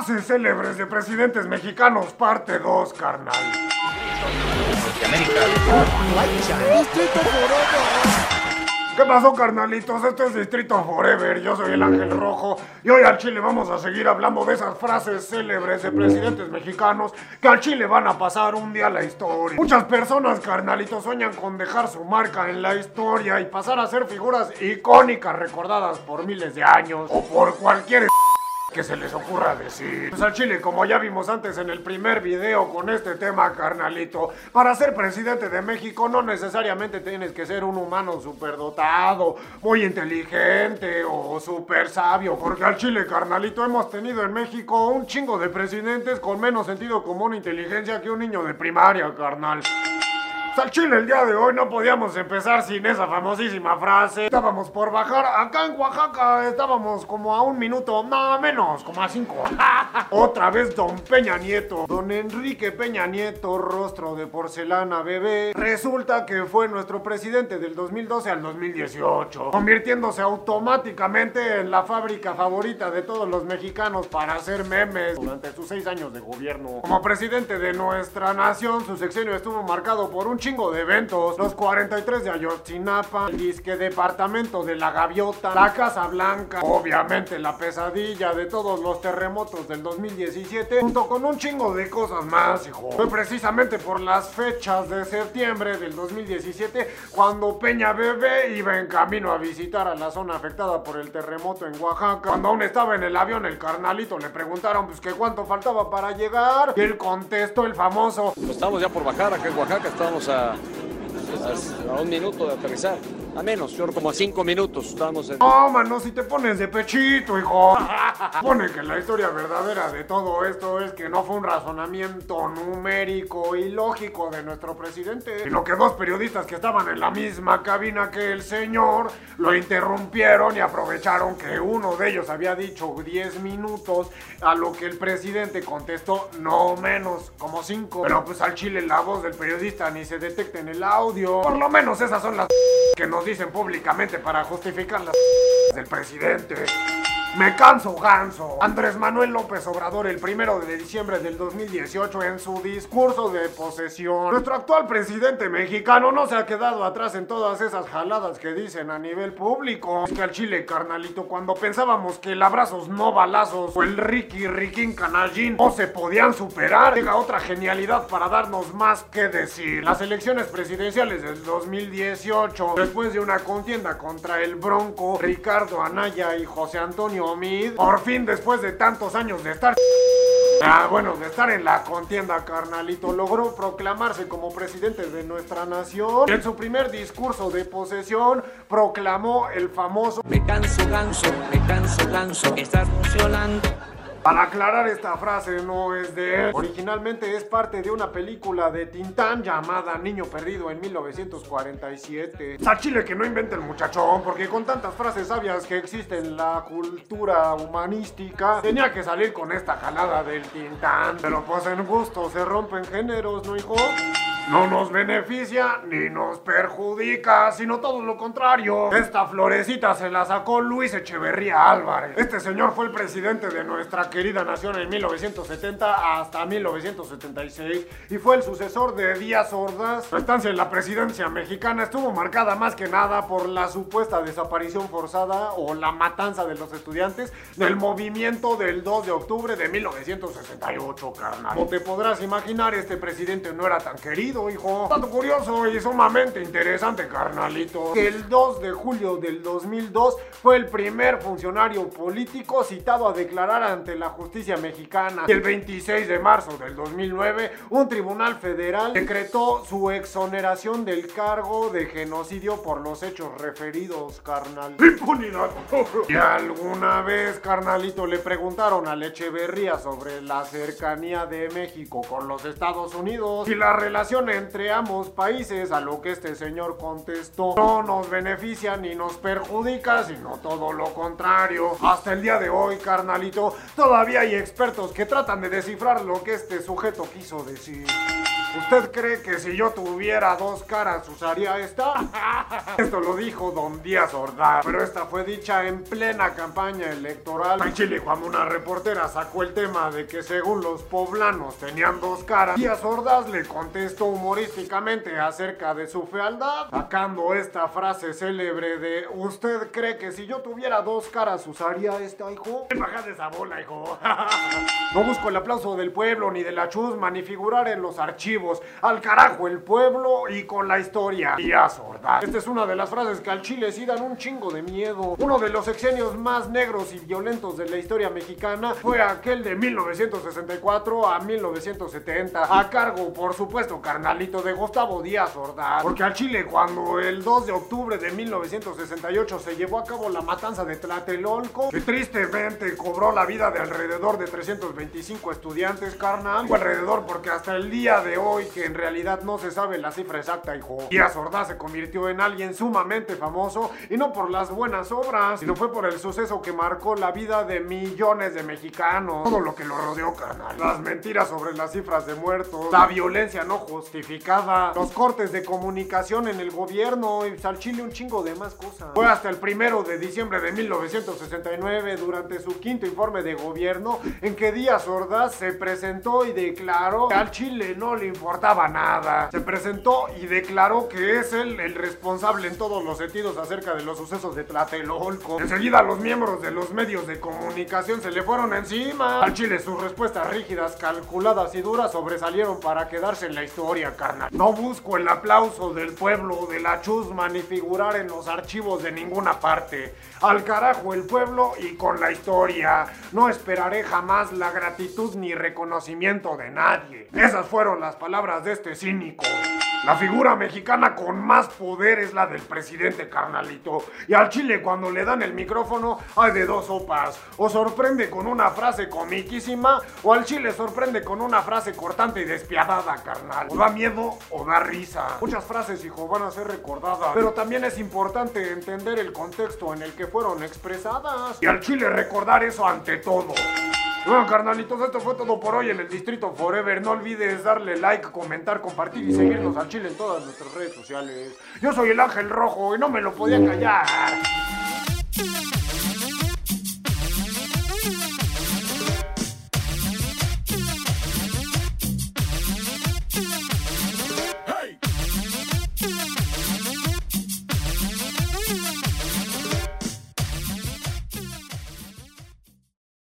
Frases célebres de presidentes mexicanos, parte 2, carnal. ¿Qué pasó, carnalitos? Este es Distrito Forever. Yo soy el Ángel Rojo. Y hoy al Chile vamos a seguir hablando de esas frases célebres de presidentes mexicanos que al Chile van a pasar un día a la historia. Muchas personas, carnalitos, sueñan con dejar su marca en la historia y pasar a ser figuras icónicas recordadas por miles de años o por cualquier que se les ocurra decir. Pues al Chile, como ya vimos antes en el primer video con este tema, carnalito, para ser presidente de México no necesariamente tienes que ser un humano superdotado, muy inteligente o súper sabio, porque al Chile, carnalito, hemos tenido en México un chingo de presidentes con menos sentido común e inteligencia que un niño de primaria, carnal. Al Chile el día de hoy no podíamos empezar sin esa famosísima frase. Estábamos por bajar acá en Oaxaca, estábamos como a un minuto, nada menos, como a cinco. Otra vez don Peña Nieto, don Enrique Peña Nieto, rostro de porcelana bebé. Resulta que fue nuestro presidente del 2012 al 2018, convirtiéndose automáticamente en la fábrica favorita de todos los mexicanos para hacer memes durante sus seis años de gobierno. Como presidente de nuestra nación, su sexenio estuvo marcado por un chingo de eventos. Los 43 de Ayotzinapa, el disque departamento de la Gaviota, la Casa Blanca, obviamente la pesadilla de todos los terremotos del 2017, junto con un chingo de cosas más, hijo. Fue precisamente por las fechas de septiembre del 2017 cuando Peña Bebé iba en camino a visitar a la zona afectada por el terremoto en Oaxaca. Cuando aún estaba en el avión, el carnalito le preguntaron pues que cuánto faltaba para llegar y él contestó el famoso. Pues estamos ya por bajar acá en Oaxaca, estamos a, un minuto de aterrizar. A menos, yo como a cinco minutos estamos en... No, mano, si te pones de pechito, hijo. Pone que la historia verdadera de todo esto es que no fue un razonamiento numérico y lógico de nuestro presidente, sino que dos periodistas que estaban en la misma cabina que el señor lo interrumpieron y aprovecharon que uno de ellos había dicho 10 minutos, a lo que el presidente contestó no menos, como 5. Pero pues al chile la voz del periodista ni se detecta en el audio. Por lo menos esas son las que nos dicen públicamente para justificar las del presidente. Me canso ganso. Andrés Manuel López Obrador el primero de diciembre del 2018 en su discurso de posesión. Nuestro actual presidente mexicano no se ha quedado atrás en todas esas jaladas que dicen a nivel público. Es que al chile, carnalito, cuando pensábamos que el abrazos no balazos o el Ricky Riquín Canallín no se podían superar, llega otra genialidad para darnos más que decir. Las elecciones presidenciales del 2018, después de una contienda contra el Bronco, Ricardo Anaya y José Antonio Por fin después de tantos años de estar Ah, bueno, de estar en la contienda, carnalito, logró proclamarse como presidente de nuestra nación. En su primer discurso de posesión, proclamó el famoso Me canso ganso, me canso ganso, estás funcionando. Para aclarar, esta frase no es de él. Originalmente es parte de una película de Tintán llamada Niño Perdido en 1947. A Chile que no invente el muchachón, porque con tantas frases sabias que existen en la cultura humanística, tenía que salir con esta jalada del Tintán. Pero pues en gusto se rompen géneros, ¿no, hijo? No nos beneficia ni nos perjudica, sino todo lo contrario. Esta florecita se la sacó Luis Echeverría Álvarez. Este señor fue el presidente de nuestra querida nación en 1970 hasta 1976 y fue el sucesor de Díaz Ordaz. Su estancia en la presidencia mexicana estuvo marcada más que nada por la supuesta desaparición forzada o la matanza de los estudiantes del movimiento del 2 de octubre de 1968, carnal. Como te podrás imaginar, este presidente no era tan querido, hijo. Dato curioso y sumamente interesante, carnalito. El 2 de julio del 2002 fue el primer funcionario político citado a declarar ante justicia mexicana. Y el 26 de marzo del 2009, un tribunal federal decretó su exoneración del cargo de genocidio por los hechos referidos, carnal. ¡Impunidad! y alguna vez, carnalito, le preguntaron a Echeverría sobre la cercanía de México con los Estados Unidos y la relación entre ambos países, a lo que este señor contestó, no nos beneficia ni nos perjudica, sino todo lo contrario. Hasta el día de hoy, carnalito, todos todavía hay expertos que tratan de descifrar lo que este sujeto quiso decir. ¿Usted cree que si yo tuviera dos caras usaría esta? Esto lo dijo Don Díaz Ordaz, pero esta fue dicha en plena campaña electoral. En Chile, cuando una reportera sacó el tema de que según los poblanos tenían dos caras, Díaz Ordaz le contestó humorísticamente acerca de su fealdad, sacando esta frase célebre de ¿Usted cree que si yo tuviera dos caras usaría esta, hijo? Baja de esa bola, hijo. No busco el aplauso del pueblo, ni de la chusma, ni figurar en los archivos. Al carajo el pueblo y con la historia. Díaz Ordaz. Esta es una de las frases que al Chile sí dan un chingo de miedo. Uno de los sexenios más negros y violentos de la historia mexicana fue aquel de 1964 a 1970. A cargo, por supuesto, carnalito de Gustavo Díaz Ordaz. Porque al Chile, cuando el 2 de octubre de 1968 se llevó a cabo la matanza de Tlatelolco, que tristemente cobró la vida de alrededor de 325 estudiantes, carnal. Fue alrededor porque hasta el día de hoy, que en realidad no se sabe la cifra exacta, hijo. Díaz Ordaz se convirtió en alguien sumamente famoso y no por las buenas obras, sino fue por el suceso que marcó la vida de millones de mexicanos. Todo lo que lo rodeó, carnal. Las mentiras sobre las cifras de muertos, la violencia no justificada, los cortes de comunicación en el gobierno y al Chile un chingo de más cosas. Fue hasta el primero de diciembre de 1969, durante su quinto informe de gobierno, en que Díaz Ordaz se presentó y declaró que al Chile no le importaba nada. Se presentó y declaró que es él el responsable en todos los sentidos acerca de los sucesos de Tlatelolco. Enseguida los miembros de los medios de comunicación se le fueron encima. Al Chile sus respuestas rígidas, calculadas y duras sobresalieron para quedarse en la historia, carnal. No busco el aplauso del pueblo, de la chusma, ni figurar en los archivos de ninguna parte. Al carajo el pueblo y con la historia. No esperaré jamás la gratitud ni reconocimiento de nadie. Esas fueron las palabras de este cínico. La figura mexicana con más poder es la del presidente carnalito. Y al Chile cuando le dan el micrófono hay de dos sopas. O sorprende con una frase comiquísima o al Chile sorprende con una frase cortante y despiadada, carnal. O da miedo o da risa. Muchas frases, hijo, van a ser recordadas. Pero también es importante entender el contexto en el que fueron expresadas. Y al Chile recordar eso ante todo. Bueno, carnalitos, esto fue todo por hoy en el Distrito Forever. No olvides darle like, comentar, compartir y seguirnos al Chile en todas nuestras redes sociales. Yo soy el Ángel Rojo y no me lo podía callar.